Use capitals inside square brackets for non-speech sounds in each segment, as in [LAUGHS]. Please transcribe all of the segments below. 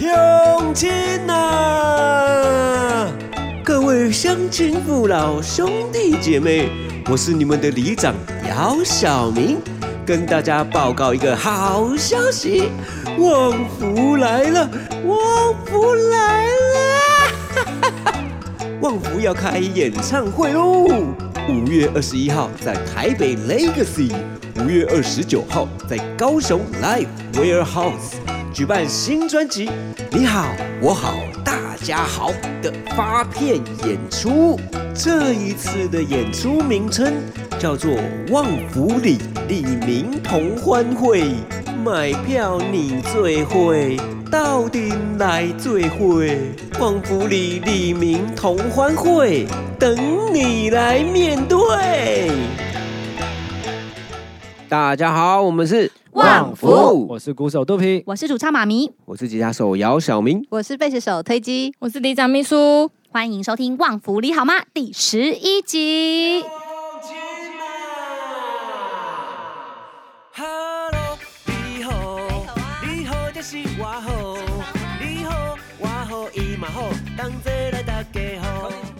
乡亲啊！各位乡亲父老、兄弟姐妹，我是你们的里长姚小明，跟大家报告一个好消息：旺福来了！旺福来了！哈哈哈旺福要开演唱会喽！五月二十一号在台北 Legacy，五月二十九号在高雄 Live Warehouse 举办新专辑《你好，我好，大家好》的发片演出。这一次的演出名称叫做“旺福里李民同欢会”，买票你最会，到底来最会。旺福里李民同欢会，等你来面对。大家好，我们是。旺福，我是鼓手肚皮，我是主唱妈咪，我是吉他手姚小明，我是贝斯手推机，我是里长秘书。欢迎收听《旺福你好吗》第十一集。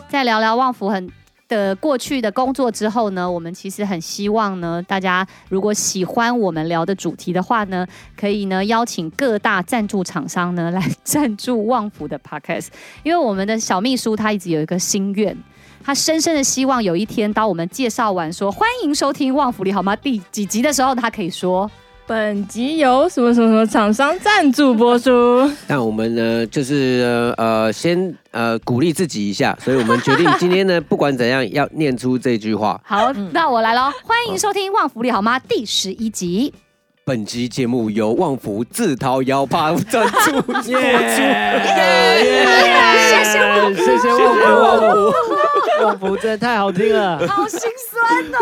再聊聊旺福很。的过去的工作之后呢，我们其实很希望呢，大家如果喜欢我们聊的主题的话呢，可以呢邀请各大赞助厂商呢来 [LAUGHS] 赞助旺福的 Podcast，因为我们的小秘书他一直有一个心愿，他深深的希望有一天当我们介绍完说欢迎收听旺福里好吗第几集的时候，他可以说。本集由什么什么什么厂商赞助播出。[LAUGHS] 那我们呢，就是呃，先呃鼓励自己一下，所以我们决定今天呢，不管怎样要念出这句话。好，那我来喽，欢迎收听《旺福利好吗》第十一集。本集节目由旺福自掏腰包赞助播出。[LAUGHS] 谢谢旺福，谢谢旺福，旺福，旺福真的太好听了，[LAUGHS] 好心酸呐！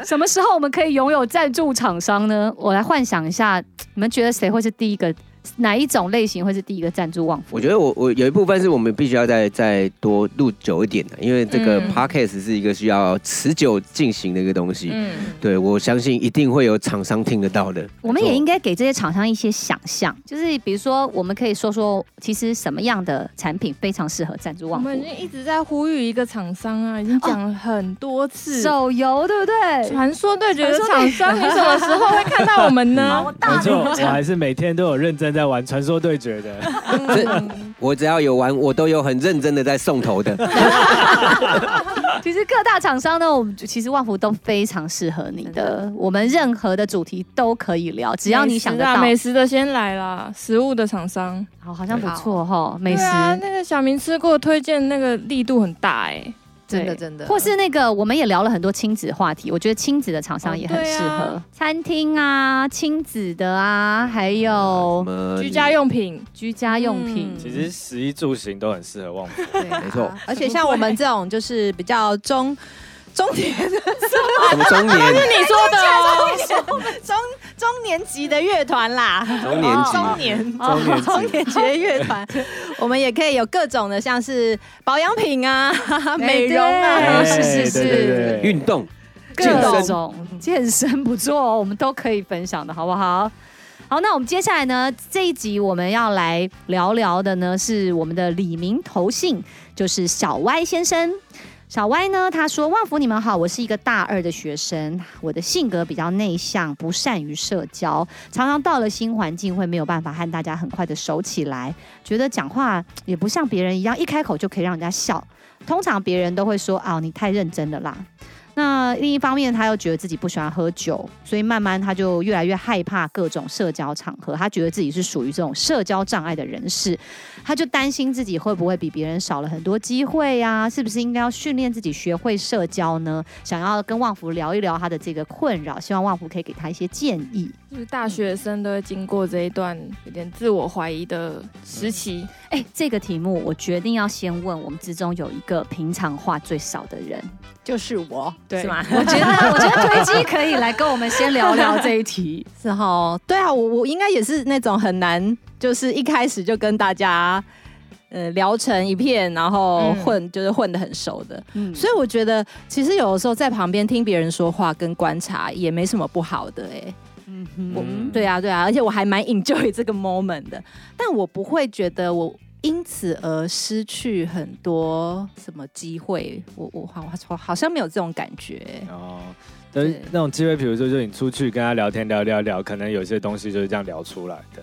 [LAUGHS] 什么时候我们可以拥有赞助厂商呢？我来幻想一下，你们觉得谁会是第一个？哪一种类型会是第一个赞助旺福？我觉得我我有一部分是我们必须要再再多录久一点的，因为这个 podcast 是一个需要持久进行的一个东西。嗯，对，我相信一定会有厂商听得到的。我们也应该给这些厂商一些想象，就是比如说，我们可以说说，其实什么样的产品非常适合赞助旺福？我们已经一直在呼吁一个厂商啊，已经讲了很多次，手游对不对？传说对决的厂商，你什么时候会看到我们呢？[LAUGHS] 没错，我还是每天都有认真在玩传说对决的，[LAUGHS] 我只要有玩，我都有很认真的在送头的。[LAUGHS] 其实各大厂商呢，我们其实旺福都非常适合你的，我们任何的主题都可以聊，只要你想得到。美食的先来啦，食物的厂商，好，好像不错哈。美食，那个小明吃过，推荐那个力度很大哎。真的真的，或是那个，我们也聊了很多亲子话题，我觉得亲子的厂商也很适合，哦啊、餐厅啊、亲子的啊，还有居家用品、居家用品，其实食衣住行都很适合旺福，对，没错。而且像我们这种就是比较中。中年？的什么？中年？是你说的哦，中中年级的乐团啦，中年级，中年，中年级。的乐团，我们也可以有各种的，像是保养品啊、美容啊，是是是，运动，各种。健身。不错，我们都可以分享的好不好？好，那我们接下来呢，这一集我们要来聊聊的呢，是我们的李明投信，就是小歪先生。小歪呢，他说：“旺福你们好，我是一个大二的学生，我的性格比较内向，不善于社交，常常到了新环境会没有办法和大家很快的熟起来，觉得讲话也不像别人一样，一开口就可以让人家笑。通常别人都会说：‘啊，你太认真了啦。’那另一方面，他又觉得自己不喜欢喝酒，所以慢慢他就越来越害怕各种社交场合，他觉得自己是属于这种社交障碍的人士。”他就担心自己会不会比别人少了很多机会呀？是不是应该要训练自己学会社交呢？想要跟旺福聊一聊他的这个困扰，希望旺福可以给他一些建议。就是大学生都会经过这一段有点自我怀疑的时期。哎、欸，这个题目我决定要先问我们之中有一个平常话最少的人，就是我，对是吗？我觉得，[LAUGHS] 我觉得推机可以来跟我们先聊聊这一题，[LAUGHS] 是哈？对啊，我我应该也是那种很难。就是一开始就跟大家，呃，聊成一片，然后混，嗯、就是混的很熟的。嗯，所以我觉得，其实有的时候在旁边听别人说话跟观察也没什么不好的，哎。嗯我，对啊，对啊，而且我还蛮 enjoy [LAUGHS] 这个 moment 的，但我不会觉得我因此而失去很多什么机会，我我好好好像没有这种感觉。哦，但是那种机会，比如说，就你出去跟他聊天，聊聊聊，可能有些东西就是这样聊出来的。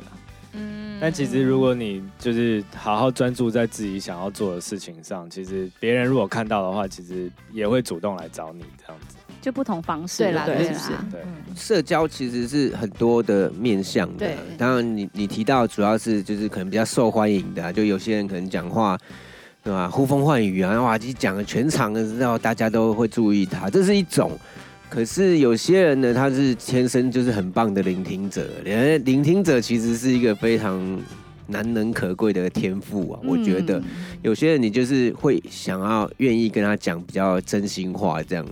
嗯但其实如果你就是好好专注在自己想要做的事情上，其实别人如果看到的话，其实也会主动来找你这样子。就不同方式，啦对啦对是，对嗯社交其实是很多的面向的，当然你你提到主要是就是可能比较受欢迎的啊、就有些人可能讲话，对吧？呼风唤雨啊，哇，其实讲了全场的知道大家都会注意他，这是一种。可是有些人呢，他是天生就是很棒的聆听者，连聆听者其实是一个非常难能可贵的天赋啊，我觉得。嗯有些人你就是会想要愿意跟他讲比较真心话，这样，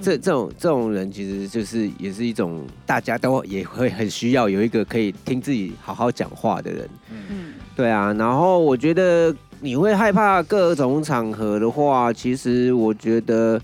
这这种这种人其实就是也是一种大家都也会很需要有一个可以听自己好好讲话的人，嗯对啊。然后我觉得你会害怕各种场合的话，其实我觉得，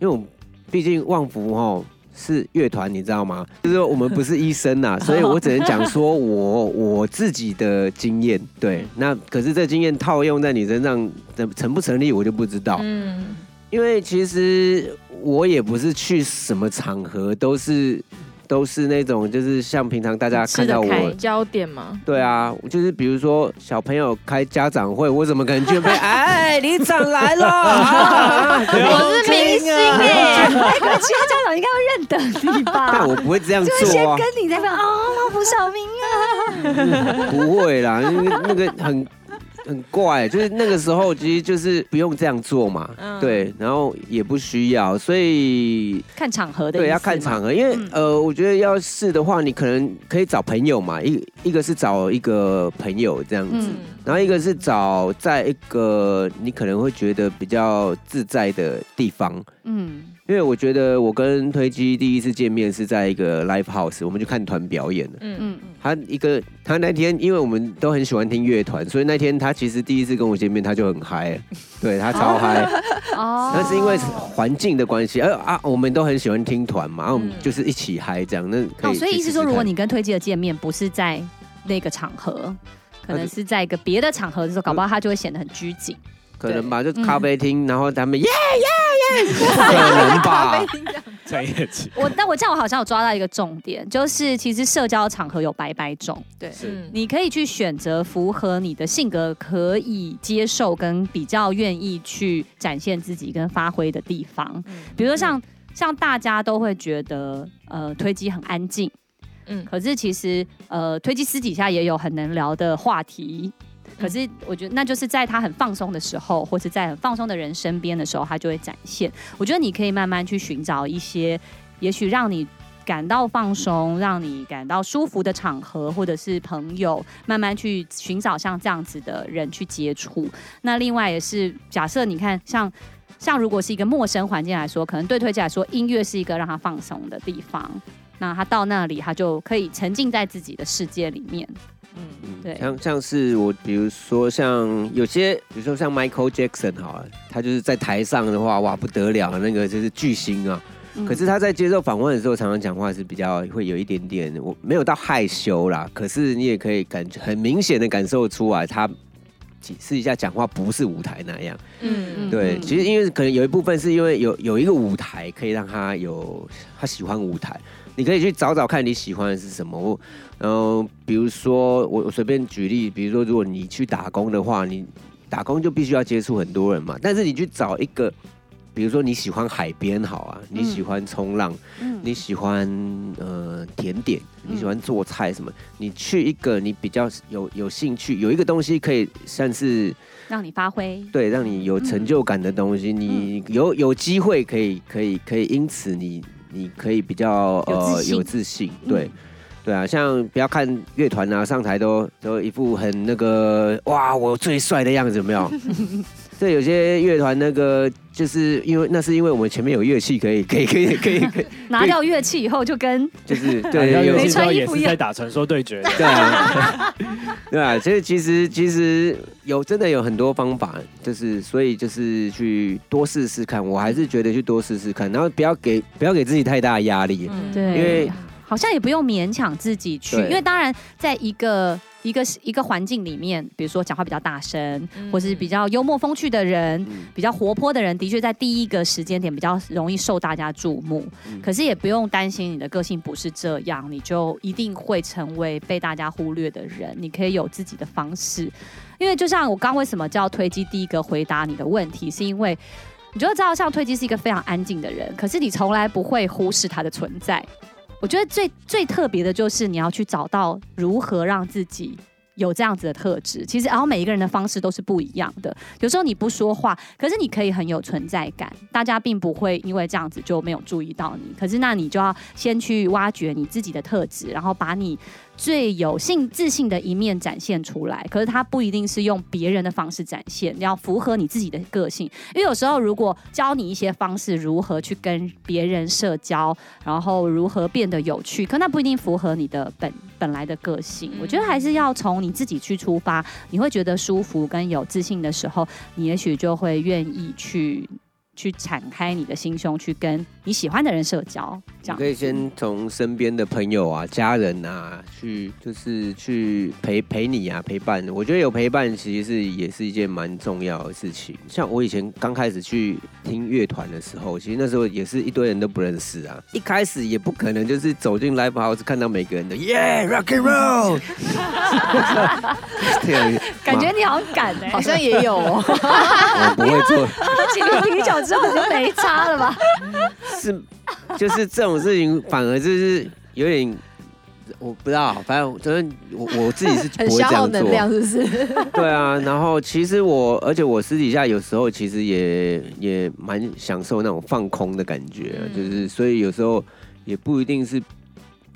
因为我毕竟旺福哈。是乐团，你知道吗？就是说我们不是医生呐，[LAUGHS] 所以我只能讲说我我自己的经验。对，那可是这经验套用在你身上，成不成立我就不知道。嗯，因为其实我也不是去什么场合都是都是那种，就是像平常大家看到我焦点嘛，对啊，就是比如说小朋友开家长会，我怎么可能就被 [LAUGHS] 哎，李长来了，啊 [LAUGHS] [LAUGHS] 我是明星哎，那其他家长应该会认得你吧？但我不会这样做就会先跟，你在那边哦，旺福小明啊，不会啦，因为那个很。很怪，就是那个时候其实就是不用这样做嘛，嗯对，然后也不需要，所以看场合的，对，要看场。合，因为、嗯呃，我觉得要是的话，你可能可以找朋友嘛，一一个是找一个朋友这样子，嗯然后一个是找在一个你可能会觉得比较自在的地方。嗯因为我觉得我跟推机第一次见面是在一个 live house，我们去看团表演的。嗯嗯他一个他那天，因为我们都很喜欢听乐团，所以那天他其实第一次跟我见面，他就很嗨，[LAUGHS] 对他超嗨。哦那是因为环境的关系，而啊，我们都很喜欢听团嘛，然后我们嗯就是一起嗨这样。那可哦，以所以意思说，如果你跟推机的见面不是在那个场合，可能是在一个别的场合的时候，搞不好他就会显得很拘谨。可能吧，就嗯咖啡厅，然后他们耶耶可能吧？专业级我，但我这样我好像有抓到一个重点，就是其实社交场合有百百种，对，你可以去选择符合你的性格可以接受跟比较愿意去展现自己跟发挥的地方。比如说像像大家都会觉得呃推机很安静，嗯。可是其实呃推机私底下也有很能聊的话题。可是我觉得那就是在他很放松的时候，或是在很放松的人身边的时候，他就会展现。我觉得你可以慢慢去寻找一些，也许让你感到放松、让你感到舒服的场合，或者是朋友，慢慢去寻找像这样子的人去接触。那另外也是假设你看像。像如果是一个陌生环境来说，可能对推荐来说，音乐是一个让他放松的地方。那他到那里，他就可以沉浸在自己的世界里面。嗯对像像是我，比如说像有些，比如说像 Michael Jackson 哈，他就是在台上的话，哇不得了，那个就是巨星啊。嗯可是他在接受访问的时候，常常讲话是比较会有一点点，我没有到害羞啦。可是你也可以感觉很明显的感受出来，他试一下讲话不是舞台那样。嗯对，嗯其实因为可能有一部分是因为有有一个舞台可以让他有他喜欢舞台，你可以去找找看你喜欢的是什么。我，然后比如说我我随便举例，比如说如果你去打工的话，你打工就必须要接触很多人嘛，但是你去找一个。比如说你喜欢海边好啊，你喜欢冲浪，嗯你喜欢呃甜点，嗯你喜欢做菜什么，你去一个你比较有有兴趣，有一个东西可以算是让你发挥。对让你有成就感的东西，你有有机会可以可以可以因此你你可以比较呃有自信对。嗯对啊，像不要看乐团啊，上台都都一副很那个哇，我最帅的样子，有没有？[LAUGHS] 这有些乐团那个，就是因为那是因为我们前面有乐器可以可以可以可以 [LAUGHS] 可以，拿掉乐器以后，就跟就是对，对有游戏之没穿后也是衣服一样在打传说对决。对啊，[LAUGHS] 对啊，所以其实其实有真的有很多方法，就是所以就是去多试试看，我还是觉得去多试试看，然后不要给不要给自己太大的压力，嗯。对，因为好像也不用勉强自己去，因为当然在一个一个一个环境里面，比如说讲话比较大声，嗯或是比较幽默风趣的人，嗯比较活泼的人，的确在第一个时间点比较容易受大家注目。嗯可是也不用担心你的个性不是这样，你就一定会成为被大家忽略的人。你可以有自己的方式，因为就像我刚为什么叫推机第一个回答你的问题，是因为你就会知道，像推机是一个非常安静的人，可是你从来不会忽视他的存在。我觉得最最特别的就是你要去找到如何让自己有这样子的特质。其实，然后每一个人的方式都是不一样的。有时候你不说话，可是你可以很有存在感，大家并不会因为这样子就没有注意到你。可是，那你就要先去挖掘你自己的特质，然后把你最有信自信的一面展现出来。可是，它不一定是用别人的方式展现，你要符合你自己的个性。因为有时候，如果教你一些方式，如何去跟别人社交，然后如何变得有趣，可那不一定符合你的本本来的个性。我觉得还是要从你自己去出发，你会觉得舒服跟有自信的时候，你也许就会愿意去去敞开你的心胸，去跟你喜欢的人社交。这样你可以先从身边的朋友啊、家人啊，去就是去陪陪你啊、陪伴。我觉得有陪伴其实是也是一件蛮重要的事情。像我以前刚开始去听乐团的时候，其实那时候也是一堆人都不认识啊。一开始也不可能就是走进 live house 看到每个人的耶、yeah, rock and roll，[LAUGHS] 这样感觉你好像敢哎、好像也有哦。[LAUGHS] 我不会做。之后就没差了吧？[LAUGHS] 是，就是这种事情，反而就是有点，我不知道，反正就是我我自己是 [LAUGHS] 不很会这样消耗能量，做。是不是？对啊，然后其实我，而且我私底下有时候其实也也蛮享受那种放空的感觉，嗯就是所以有时候也不一定是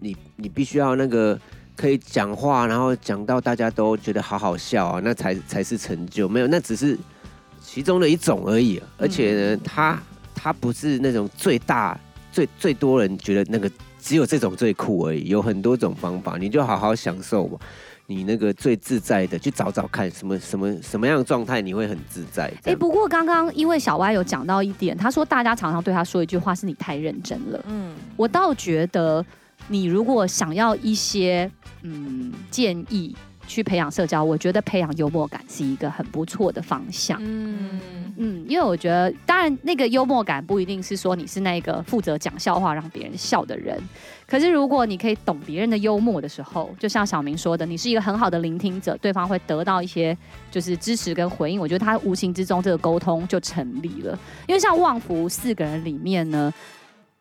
你你必须要那个可以讲话，然后讲到大家都觉得好好笑啊，那才才是成就，没有，那只是其中的一种而已。而且呢，它它不是那种最大最最多人觉得那个只有这种最酷而已，有很多种方法，你就好好享受嘛。你那个最自在的，去找找看什么什么什么样的状态你会很自在。哎、哎，不过刚刚因为小歪有讲到一点，他说大家常常对他说一句话是你太认真了。嗯，我倒觉得你如果想要一些嗯建议去培养社交，我觉得培养幽默感是一个很不错的方向。嗯，嗯，因为我觉得，当然那个幽默感不一定是说你是那个负责讲笑话让别人笑的人，可是如果你可以懂别人的幽默的时候，就像小明说的，你是一个很好的聆听者，对方会得到一些就是支持跟回应。我觉得他无形之中这个沟通就成立了。因为像旺福四个人里面呢，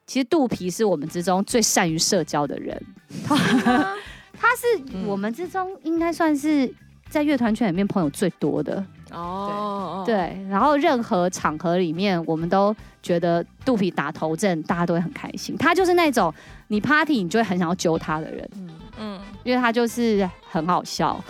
其实肚皮是我们之中最善于社交的人，他 [LAUGHS] 他是我们之中应该算是在乐团圈里面朋友最多的。哦，对，然后任何场合里面，我们都觉得肚皮打头阵，大家都会很开心。他就是那种你 party 你就会很想要揪他的人，嗯，因为他就是很好笑。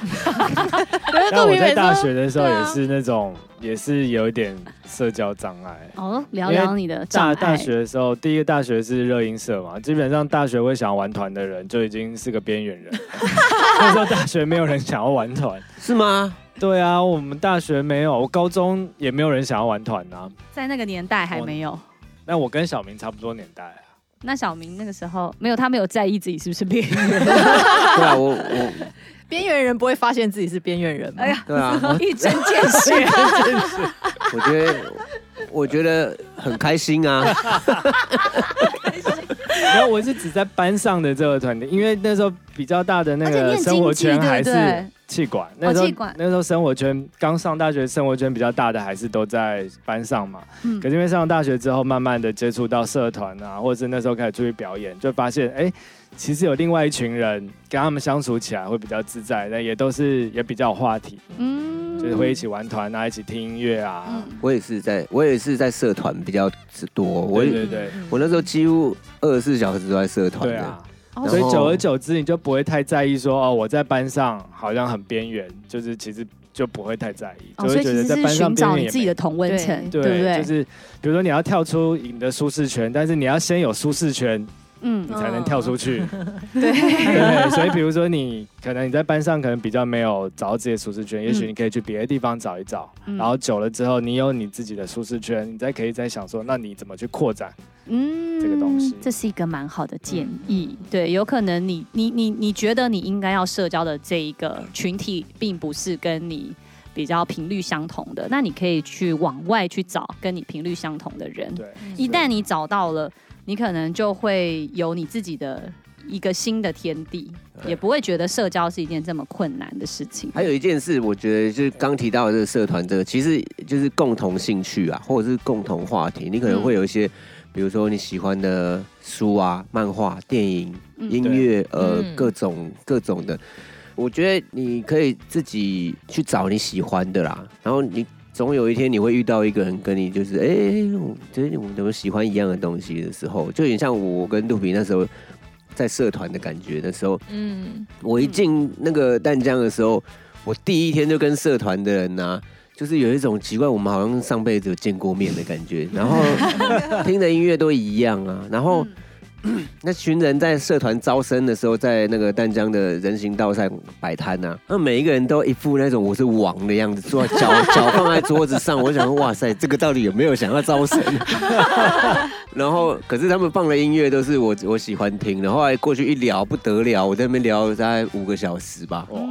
[LAUGHS] 但我在大学的时候也是那种，也是有一点社交障碍。[LAUGHS] 哦，聊聊你的。大大学的时候，第一个大学是热音社嘛，基本上大学会想要玩团的人就已经是个边缘人。[LAUGHS] 那时候大学没有人想要玩团，是吗？对啊，我们大学没有，我高中也没有人想要玩团啊。在那个年代还没有。那我跟小明差不多年代啊。那小明那个时候没有，他没有在意自己是不是边缘。[LAUGHS] 对啊，我我 [LAUGHS] 边缘人不会发现自己是边缘人吗？哎呀，对啊，[LAUGHS] 一针见血。我觉得我觉得很开心啊。然后我是只在班上的这个团体，因为那时候比较大的那个生活圈还是气管，那时候那时候生活圈刚上大学，生活圈比较大的还是都在班上嘛。嗯。可是因为上了大学之后，慢慢的接触到社团啊，或者是那时候开始出去表演，就发现哎，其实有另外一群人跟他们相处起来会比较自在，那也都是也比较有话题，嗯。就是会一起玩团啊，一起听音乐啊。嗯。我也是在，我也是在社团比较多。我对对对。嗯。我那时候几乎二十四小时都在社团啊。哦所以久而久之，你就不会太在意说哦，我在班上好像很边缘，就是其实就不会太在意，就会觉得在班上边缘你自己的同温层，对对不对？就是比如说你要跳出你的舒适圈，但是你要先有舒适圈，嗯。你才能跳出去。[LAUGHS] 对，对，所以比如说你可能你在班上可能比较没有找到自己的舒适圈，也许你可以去别的地方找一找，嗯。然后久了之后，你有你自己的舒适圈，你再可以再想说，那你怎么去扩展嗯，这个东西。这是一个蛮好的建议。对，有可能你你你你觉得你应该要社交的这一个群体，并不是跟你比较频率相同的，那你可以去往外去找跟你频率相同的人。对，一旦你找到了，你可能就会有你自己的一个新的天地，也不会觉得社交是一件这么困难的事情。还有一件事，我觉得就是刚提到的这个社团，这个其实就是共同兴趣啊，或者是共同话题。你可能会有一些，比如说你喜欢的书啊、漫画、电影、音乐，呃，各种各种的。我觉得你可以自己去找你喜欢的啦，然后你总有一天你会遇到一个人跟你就是，哎、欸，我觉得我们怎么喜欢一样的东西的时候，就有点像我跟杜皮那时候在社团的感觉的时候，嗯，我一进那个淡江的时候，我第一天就跟社团的人呐、啊，就是有一种奇怪，我们好像上辈子有见过面的感觉，然后 [LAUGHS] 听的音乐都一样啊，然后。[CLEARS THROAT] 那群人在社团招生的时候，在那个淡江的人行道上摆摊呐，那每一个人都一副那种我是王的样子，坐脚脚放在桌子上。我想说，哇塞，这个到底有没有想要招生？[LAUGHS] 然后，可是他们放的音乐都是我我喜欢听的。后来过去一聊不得了，我在那边聊大概五个小时吧。哇，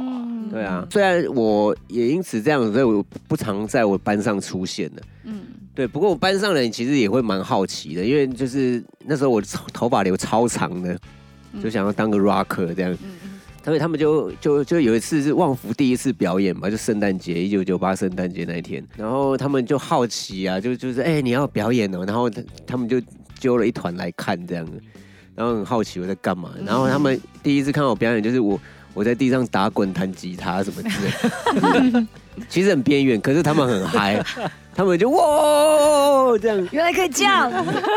对啊，虽然我也因此这样子，所以我不常在我班上出现了。嗯。对，不过我班上人其实也会蛮好奇的，因为就是那时候我头发留超长的，就想要当个 rocker 这样，所以他们就就就有一次是旺福第一次表演嘛，就圣诞节，一九九八圣诞节那一天，然后他们就好奇啊，就就是哎、欸、你要表演哦，然后他他们就揪了一团来看这样，然后很好奇我在干嘛，然后他们第一次看到我表演就是我我在地上打滚弹吉他什么之类的，[LAUGHS] 其实很边缘，可是他们很嗨。[LAUGHS] 他们就哇这样，原来可以这样。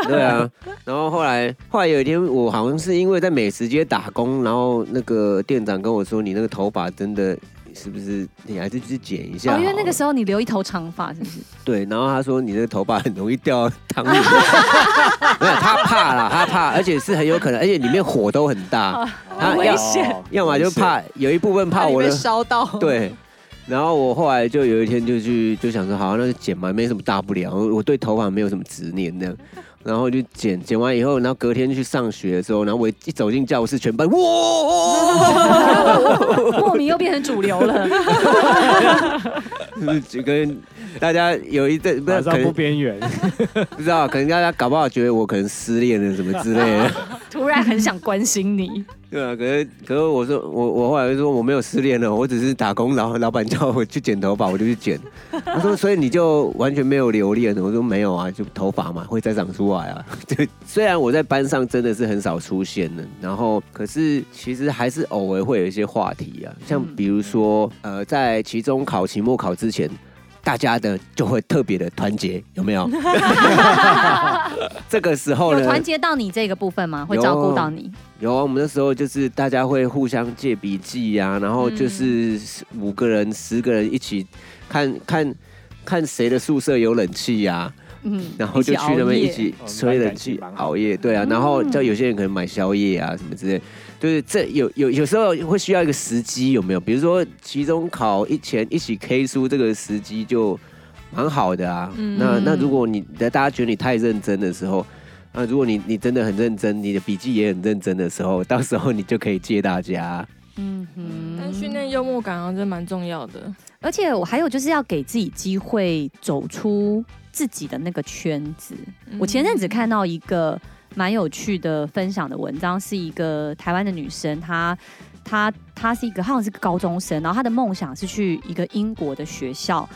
对啊，然后后来后来有一天，我好像是因为在美食街打工，然后那个店长跟我说：“你那个头发真的是不是？你还是去剪一下。”哦，因为那个时候你留一头长发，是不是？对，然后他说：“你那个头发很容易掉汤里。[LAUGHS] ”没有，他怕啦，他怕，而且是很有可能，而且里面火都很大，很 [LAUGHS] 危险。要么就怕有一部分怕我的烧到，对。然后我后来就有一天就去就想说，好，那就剪嘛，没什么大不了。我对头发没有什么执念那样，然后就剪，剪完以后，然后隔天去上学的时候，然后我一走进教室，全班哇，[LAUGHS] [LAUGHS] [LAUGHS] 莫名又变成主流了，就跟大家有一阵不知道可能不边缘，[LAUGHS] 不知道可能大家搞不好觉得我可能失恋了什么之类的，[LAUGHS] 突然很想关心你。对啊，可是可是我说我我后来就说我没有失恋了，我只是打工，然后老板叫我去剪头发，我就去剪。他说所以你就完全没有留恋？我说没有啊，就头发嘛会再长出来啊。[LAUGHS] 就虽然我在班上真的是很少出现的，然后可是其实还是偶尔会有一些话题啊，像比如说呃在期中考、期末考之前。大家的就会特别的团结，有没有？[LAUGHS] 这个时候呢，有团结到你这个部分吗？会照顾到你？有啊，我们那时候就是大家会互相借笔记呀，然后就是五个人、十个人一起看看看谁的宿舍有冷气呀，嗯，然后就去那边一起吹冷气熬夜，对啊，然后叫有些人可能买宵夜啊什么之类。就是这有有有时候会需要一个时机，有没有？比如说期中考一前一起 K 书，这个时机就蛮好的啊。嗯、那那如果你大家觉得你太认真的时候，那如果你你真的很认真，你的笔记也很认真的时候，到时候你就可以借大家。嗯哼，但训练幽默感啊，这蛮重要的。而且我还有就是要给自己机会走出自己的那个圈子。嗯、我前阵子看到一个。蛮有趣的分享的文章，是一个台湾的女生，她她她是一个好像是个高中生，然后她的梦想是去一个英国的学校，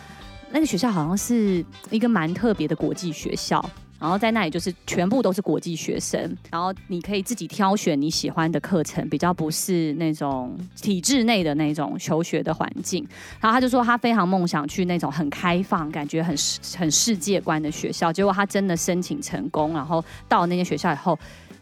那个学校好像是一个蛮特别的国际学校。然后在那里就是全部都是国际学生，然后你可以自己挑选你喜欢的课程，比较不是那种体制内的那种求学的环境。然后他就说他非常梦想去那种很开放、感觉很很世界观的学校。结果他真的申请成功，然后到那间学校以后。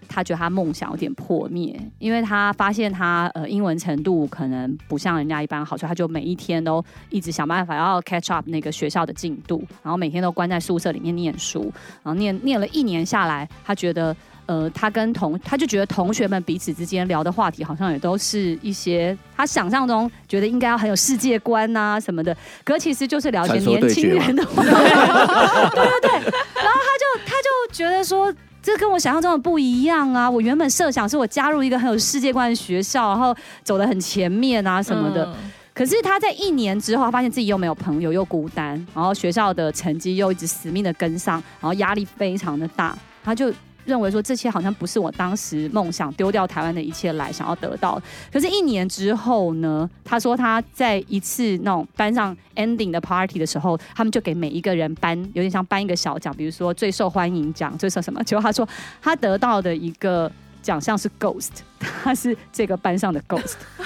他觉得他梦想有点破灭，因为他发现他呃英文程度可能不像人家一般好，所以他就每一天都一直想办法要 catch up 那个学校的进度，然后每天都关在宿舍里面念书，然后念念了一年下来，他觉得呃他跟同他就觉得同学们彼此之间聊的话题好像也都是一些他想象中觉得应该要很有世界观呐、啊、什么的，可其实就是了解年轻人的话，对对对，[LAUGHS] 然后他就他就觉得说。这跟我想象中的不一样啊！我原本设想是我加入一个很有世界观的学校，然后走得很前面啊什么的。嗯、可是他在一年之后，发现自己又没有朋友，又孤单，然后学校的成绩又一直死命的跟上，然后压力非常的大，他就。认为说这些好像不是我当时梦想丢掉台湾的一切来想要得到，可是，一年之后呢？他说他在一次那种班上 ending 的 party 的时候，他们就给每一个人颁有点像颁一个小奖，比如说最受欢迎奖，最受什么？结果他说他得到的一个奖项是 ghost，[LAUGHS] 他是这个班上的 ghost，[LAUGHS]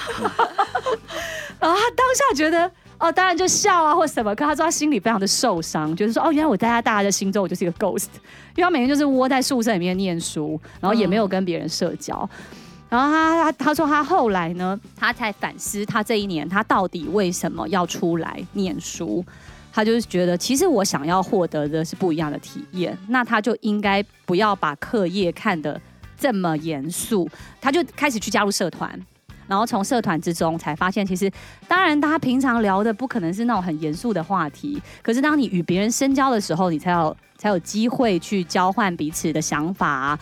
然后他当下觉得。哦，当然就笑啊，或什么。可他说他心里非常的受伤，就是说，哦，原来我在他大家的心中，我就是一个 ghost，因为他每天就是窝在宿舍里面念书，然后也没有跟别人社交。然后他他他说他后来呢，他才反思他这一年他到底为什么要出来念书。他就是觉得，其实我想要获得的是不一样的体验，那他就应该不要把课业看得这么严肃，他就开始去加入社团。然后从社团之中才发现，其实当然，大家平常聊的不可能是那种很严肃的话题。可是当你与别人深交的时候，你才有才有机会去交换彼此的想法啊。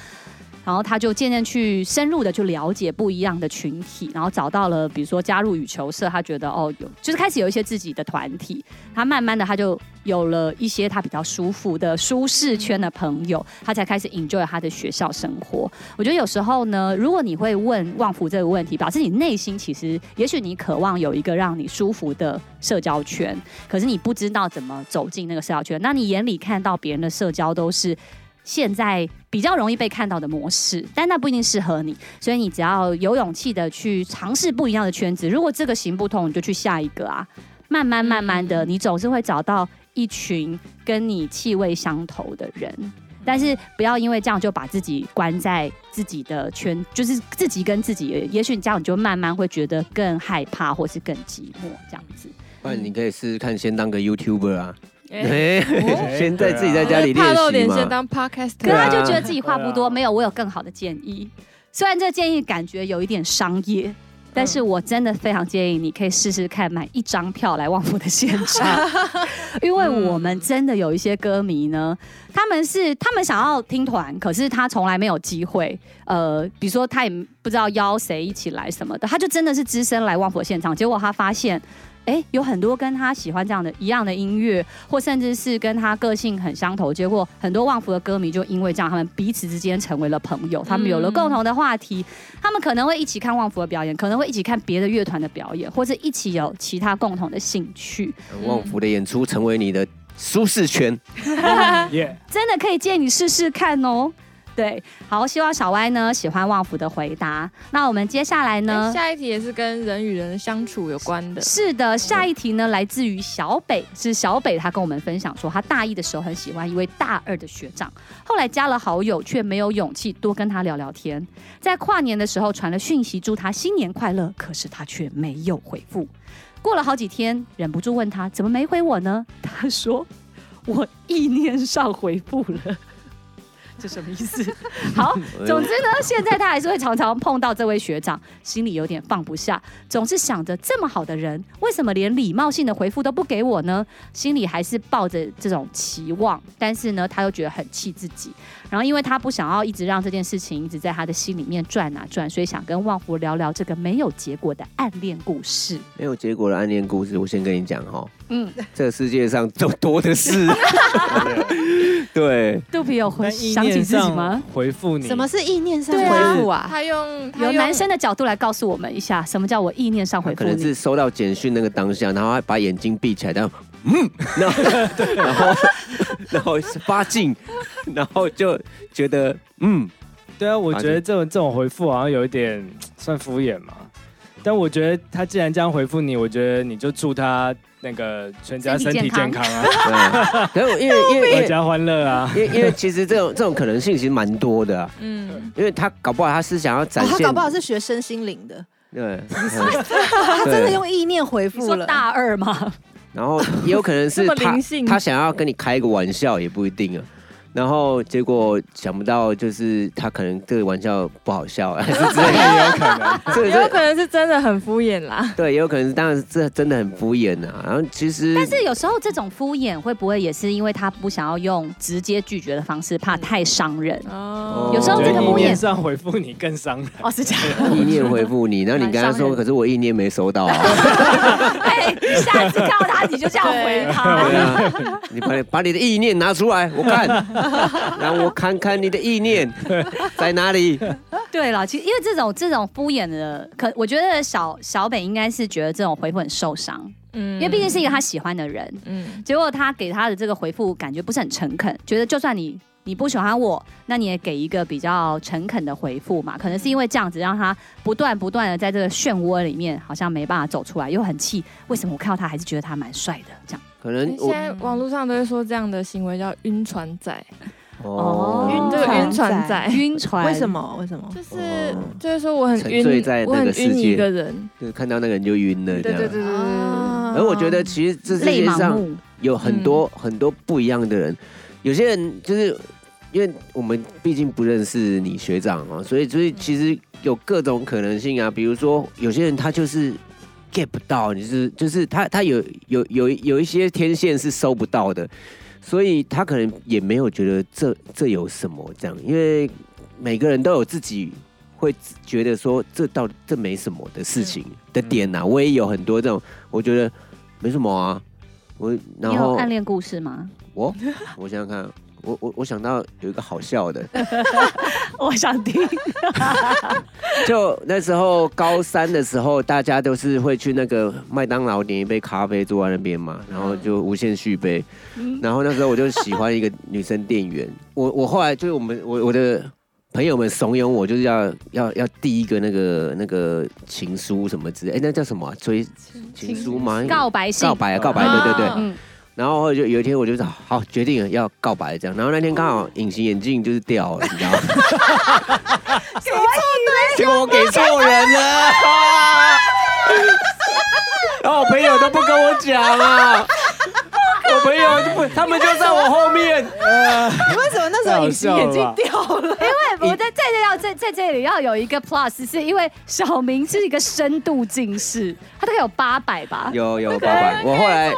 然后他就渐渐去深入的去了解不一样的群体，然后找到了，比如说加入羽球社，他觉得哦，有就是开始有一些自己的团体。他慢慢的他就有了一些他比较舒服的舒适圈的朋友，他才开始 enjoy 他的学校生活。我觉得有时候呢，如果你会问旺福这个问题，表示你内心其实也许你渴望有一个让你舒服的社交圈，可是你不知道怎么走进那个社交圈。那你眼里看到别人的社交都是。现在比较容易被看到的模式，但那不一定适合你，所以你只要有勇气的去尝试不一样的圈子。如果这个行不通，你就去下一个啊。慢慢慢慢的，你总是会找到一群跟你气味相投的人。但是不要因为这样就把自己关在自己的圈，就是自己跟自己。也许你这样你就慢慢会觉得更害怕，或是更寂寞这样子。不然你可以试试看，先当个 YouTuber 啊。哎，[LAUGHS] 先在自己在家里练习嘛。怕露脸，先当 Podcast。可他就觉得自己话不多，没有，我有更好的建议。虽然这个建议感觉有一点商业，但是我真的非常建议你可以试试看买一张票来旺福的现场，[LAUGHS] 因为我们真的有一些歌迷呢，他们是他们想要听团，可是他从来没有机会。呃，比如说他也不知道邀谁一起来什么的，他就真的是只身来旺福的现场，结果他发现。哎，有很多跟他喜欢这样的一样的音乐，或甚至是跟他个性很相投，结果很多旺福的歌迷就因为这样，他们彼此之间成为了朋友，他们有了共同的话题，他们可能会一起看旺福的表演，可能会一起看别的乐团的表演，或者一起有其他共同的兴趣。旺福的演出成为你的舒适圈，[LAUGHS] 真的可以建议你试试看哦。对，好，希望小歪呢喜欢旺福的回答。那我们接下来呢？下一题也是跟人与人相处有关的。是的，下一题呢来自于小北，是小北他跟我们分享说，他大一的时候很喜欢一位大二的学长，后来加了好友，却没有勇气多跟他聊聊天。在跨年的时候传了讯息祝他新年快乐，可是他却没有回复。过了好几天，忍不住问他怎么没回我呢？他说我意念上回复了。这什么意思？[LAUGHS] 好，总之呢，现在他还是会常常碰到这位学长，心里有点放不下，总是想着这么好的人，为什么连礼貌性的回复都不给我呢？心里还是抱着这种期望，但是呢，他又觉得很气自己。然后，因为他不想要一直让这件事情一直在他的心里面转啊转，所以想跟旺福聊聊这个没有结果的暗恋故事。没有结果的暗恋故事，我先跟你讲哈。嗯，这个世界上都多的是。[LAUGHS] 对，肚皮有回想起自己吗？回复你？什么是意念上回复啊？他用他由男生的角度来告诉我们一下，什么叫我意念上回复？可能是收到简讯那个当下，然后还把眼睛闭起来，然后嗯，然后 [LAUGHS] 然后然后发劲，然后就觉得嗯，对啊，我觉得这种这种回复好像有一点算敷衍嘛。但我觉得他既然这样回复你，我觉得你就祝他那个全家身体健康啊。[LAUGHS] 对可是因为因为阖家欢乐啊，因为因为其实这种这种可能性其实蛮多的啊。嗯，因为他搞不好他是想要展现，他搞不好是学身心灵的。对，他真的用意念回复了。大二吗？然后也有可能是他 [LAUGHS] 他想要跟你开个玩笑，也不一定啊。然后结果想不到，就是他可能这个玩笑不好笑，[LAUGHS] 还是之类的也有可能，也有可能是真的很敷衍啦。对，也有可能是，当然是这真的很敷衍啊。然后其实，但是有时候这种敷衍会不会也是因为他不想要用直接拒绝的方式，怕太伤人？哦，哦，有时候这个敷衍上回复你更伤人。哦，是这样。意念回复你，然后你跟他说，[LAUGHS] 可是我意念没收到啊。[LAUGHS] 哎，下次看到他，你就这样回他。对啊，你把把你的意念拿出来，我看，[LAUGHS] 让我看看你的意念在哪里。对了，其实因为这种这种敷衍的，可我觉得小小北应该是觉得这种回复很受伤。嗯，因为毕竟是一个他喜欢的人，嗯，结果他给他的这个回复感觉不是很诚恳，觉得就算你你不喜欢我，那你也给一个比较诚恳的回复嘛。可能是因为这样子，让他不断不断的在这个漩涡里面，好像没办法走出来，又很气。为什么我看到他还是觉得他蛮帅的？这样，可能现在网络上都会说这样的行为叫晕船仔。哦，晕这个晕船仔，晕船，为什么？为什么？就是就是说我很晕，我很晕一个人，就看到那个人就晕了。对对对对对。而我觉得其实这世界上有很多很多不一样的人，有些人就是因为我们毕竟不认识你学长啊，所以所以其实有各种可能性啊。比如说有些人他就是 get 不到，你是就是他他有有有有一些天线是收不到的。所以他可能也没有觉得这这有什么这样，因为每个人都有自己会觉得说这到这没什么的事情的点呐、啊。我也有很多这种，我觉得没什么啊。我然后暗恋故事吗？我我想想看。我我我想到有一个好笑的，[LAUGHS] 我想听。[LAUGHS] 就那时候高三的时候，大家都是会去那个麦当劳点一杯咖啡，坐在那边嘛，然后就无限续杯。然后那时候我就喜欢一个女生店员，我我后来就是我们我我的朋友们怂恿我，就是要要要递一个那个那个情书什么之类，哎，那叫什么？追情书吗？告白信？告白啊，告白，对对对。嗯然后就有一天，我就说好决定了要告白这样。然后那天刚好隐形眼镜就是掉了，你知道吗？给错对，结果我给错人了。[LAUGHS] 然后我朋友都不跟我讲啊，我朋友就不，他们就在我后面。[LAUGHS] 你为什么那时候隐形眼镜掉了？[LAUGHS] 因为我在在这要在在这里要有一个 plus，是因为小明是一个深度近视，他大概有八百吧。有有八百，我后来。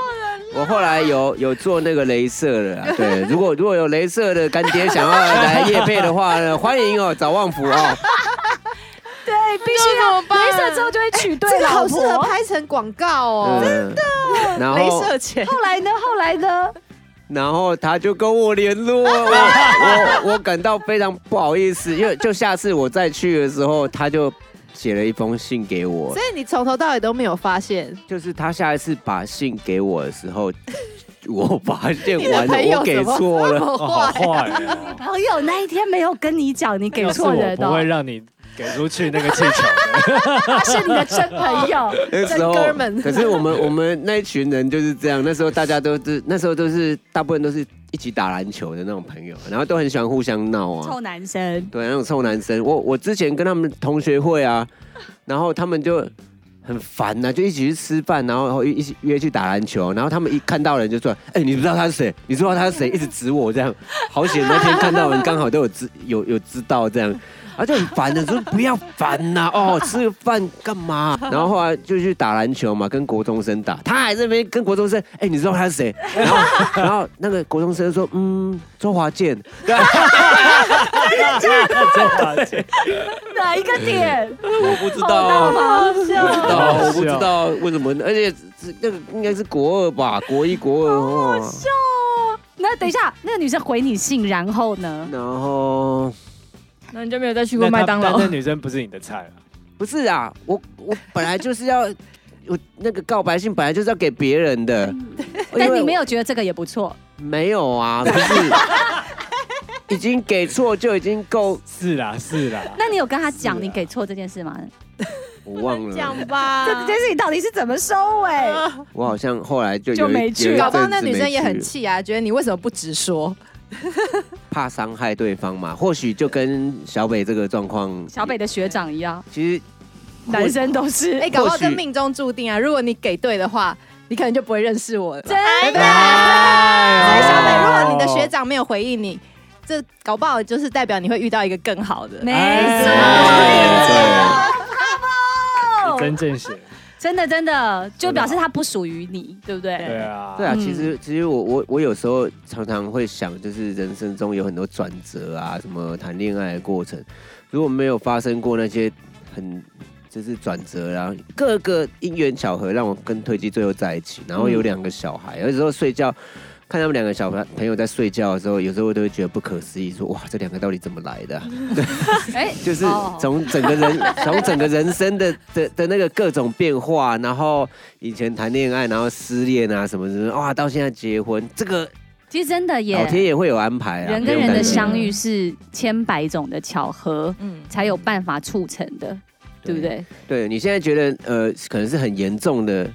我后来有有做那个镭射的，[LAUGHS] 对，如果如果有镭射的干爹想要来夜配的话呢，欢迎哦，找旺福哦。[LAUGHS] 对，必须要镭射之后就会取对了，好适合拍成广告哦，真的。然后镭射钱，后来呢？后来呢？然后他就跟我联络，我我我感到非常不好意思，因为就下次我再去的时候，他就。写了一封信给我，所以你从头到尾都没有发现。就是他下一次把信给我的时候，[LAUGHS] 我发现完了，我给错了，好坏。朋友那一天没有跟你讲，你给错人的，不会让你给出去那个气球。他是你的真朋友，[LAUGHS] 真哥们。可是我们我们那一群人就是这样，那时候大家都是那时候都是大部分都是。一起打篮球的那种朋友，然后都很喜欢互相闹啊，臭男生，对，那种臭男生。我我之前跟他们同学会啊，然后他们就很烦呐、啊，就一起去吃饭，然后一起约去打篮球，然后他们一看到人就说：“哎、欸，你不知道他是谁？你知道他是谁？”一直指我这样，好险那天看到人刚好都有知有有知道这样。他就很烦的说：“不要烦呐、啊，[LAUGHS] 哦，吃个饭干嘛？”然后后来就去打篮球嘛，跟国中生打。他还在那边跟国中生：“哎、欸，你知道他是谁？”然后，[LAUGHS] 然后那个国中生说：“嗯，周华健。”对，周华健哪一个点？我不知道，好笑，不知道，我不知道为什么。而且那个应该是国二吧，国一、国二。好笑。那等一下，那个女生回你信，然后呢？然后。那你就没有再去过麦当劳？那女生不是你的菜啊？不是啊，我我本来就是要，[LAUGHS] 我那个告白信本来就是要给别人的。但你没有觉得这个也不错？没有啊，[LAUGHS] 不是，已经给错就已经够。是啦，是啦。那你有跟他讲你给错这件事吗？我忘了。讲吧，这件事情到底是怎么收尾？我好像后来就就没去，搞不好那女生也很气啊，觉得你为什么不直说？[LAUGHS] 怕伤害对方嘛？或许就跟小北这个状况，小北的学长一样。其实男生都是，哎，搞不好这命中注定啊！如果你给对的话，你可能就不会认识我了。真的，哎小北，如果你的学长没有回应你，这搞不好就是代表你会遇到一个更好的。没错，真正是。真的真的，就表示它不属于你，对不对？对啊，对啊，嗯其实其实我我我有时候常常会想，就是人生中有很多转折啊，什么谈恋爱的过程，如果没有发生过那些很就是转折啊，各个因缘巧合让我跟推机最后在一起，然后有两个小孩，有时候睡觉。看他们两个小朋友在睡觉的时候，有时候我都会觉得不可思议，说哇，这两个到底怎么来的啊？对，[LAUGHS] 哎，[LAUGHS] 就是哦从整个人，[LAUGHS] 从整个人生的的的那个各种变化，然后以前谈恋爱，然后失恋啊什么什么，哇，到现在结婚，这个其实真的也，老天也会有安排啊。人跟人的相遇是千百种的巧合，嗯，才有办法促成的，对不对？对你现在觉得呃，可能是很严重的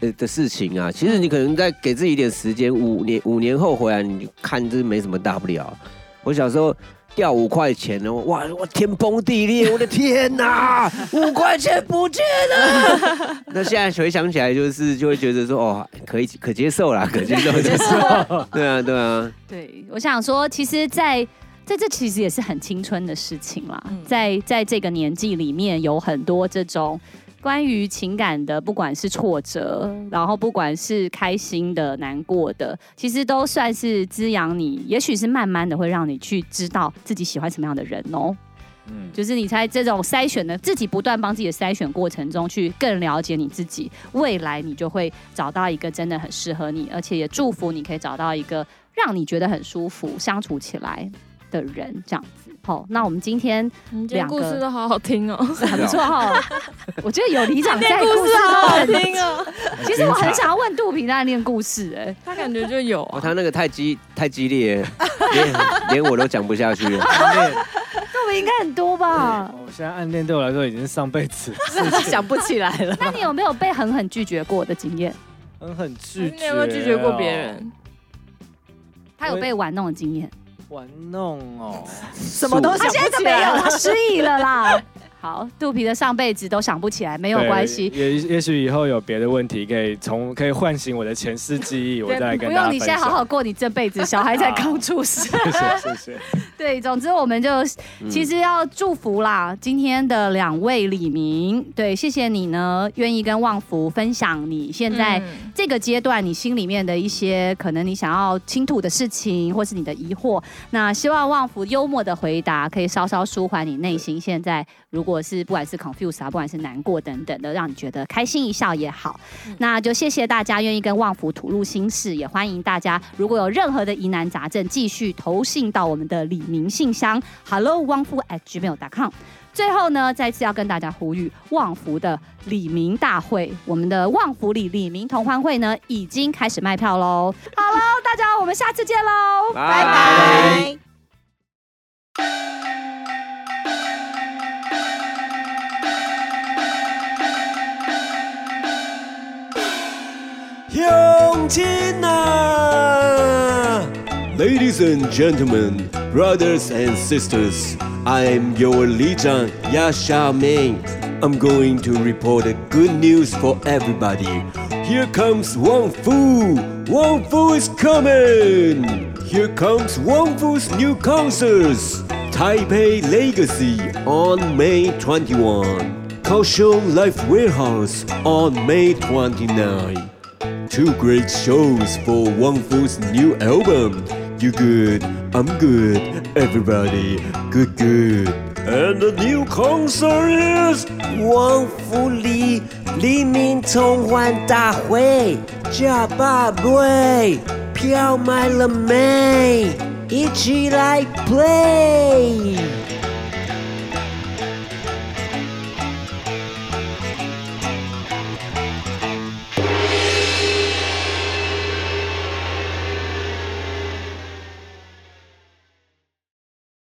的的事情啊，其实你可能再给自己一点时间，五年五年后回来，你看这没什么大不了。我小时候掉五块钱呢，哇，我天崩地裂，我的天哪，[LAUGHS] 五块钱不见了。[LAUGHS] 那现在回想起来，就是就会觉得说，哦，可以可接受啦，[LAUGHS] 可接受，接受。对啊，对啊，对，我想说，其实在，在在这其实也是很青春的事情啦，嗯在在这个年纪里面，有很多这种。关于情感的，不管是挫折，然后不管是开心的、难过的，其实都算是滋养你。也许是慢慢的会让你去知道自己喜欢什么样的人哦。嗯，就是你在这种筛选的自己不断帮自己的筛选过程中，去更了解你自己，未来你就会找到一个真的很适合你，而且也祝福你可以找到一个让你觉得很舒服、相处起来的人，这样子。好，那我们今天两个故事都好好听哦，[LAUGHS] 很不错哈，我觉得有里长在 [LAUGHS] 故事都好好很听哦，[LAUGHS] 其实我很想要问杜平在念故事哎、他感觉就有。他那个太激太激烈，连连我都讲不下去了。暗恋，杜平应该很多吧？我现在暗恋对我来说已经是上辈子想不起来了。那你有没有被狠狠拒绝过的经验？狠狠拒绝。你有没有拒绝过别人？他有被玩弄的经验？玩弄哦？什么东西他现在都没有，他失忆了啦。好，肚皮的上辈子都想不起来，没有关系。也也许以后有别的问题，可以从可以唤醒我的前世记忆，我再跟不用，跟大家分享。你现在好好过你这辈子，小孩才刚出生。[LAUGHS] 谢谢谢谢。对，总之我们就其实要祝福啦，今天的两位李明，对，谢谢你呢，愿意跟旺福分享你现在嗯这个阶段你心里面的一些可能你想要倾吐的事情，或是你的疑惑。那希望旺福幽默的回答可以稍稍舒缓你内心现在，如果是不管是 confuse 啊，不管是难过等等的，让你觉得开心一笑也好。那就谢谢大家愿意跟旺福吐露心事，也欢迎大家如果有任何的疑难杂症，继续投信到我们的李明信箱 hello 旺福 at gmail.com。最后呢，再次要跟大家呼吁，旺福的李明大会，我们的旺福里李明同欢会呢，已经开始卖票喽。好喽，大家我们下次见喽，拜拜。Ladies and gentlemen, brothers and sisters, I am your Lijan Ya Ming. I'm going to report a good news for everybody. Here comes Wong Fu! Wong Fu is coming! Here comes Wong Fu's new concerts! Taipei Legacy on May 21. Kaohsiung Life Warehouse on May 29. Two great shows for Wang Fu's new album. You good, I'm good, everybody good good. And the new concert is 旺福里黎明同欢大会，加把位，票买了没？一起来 play！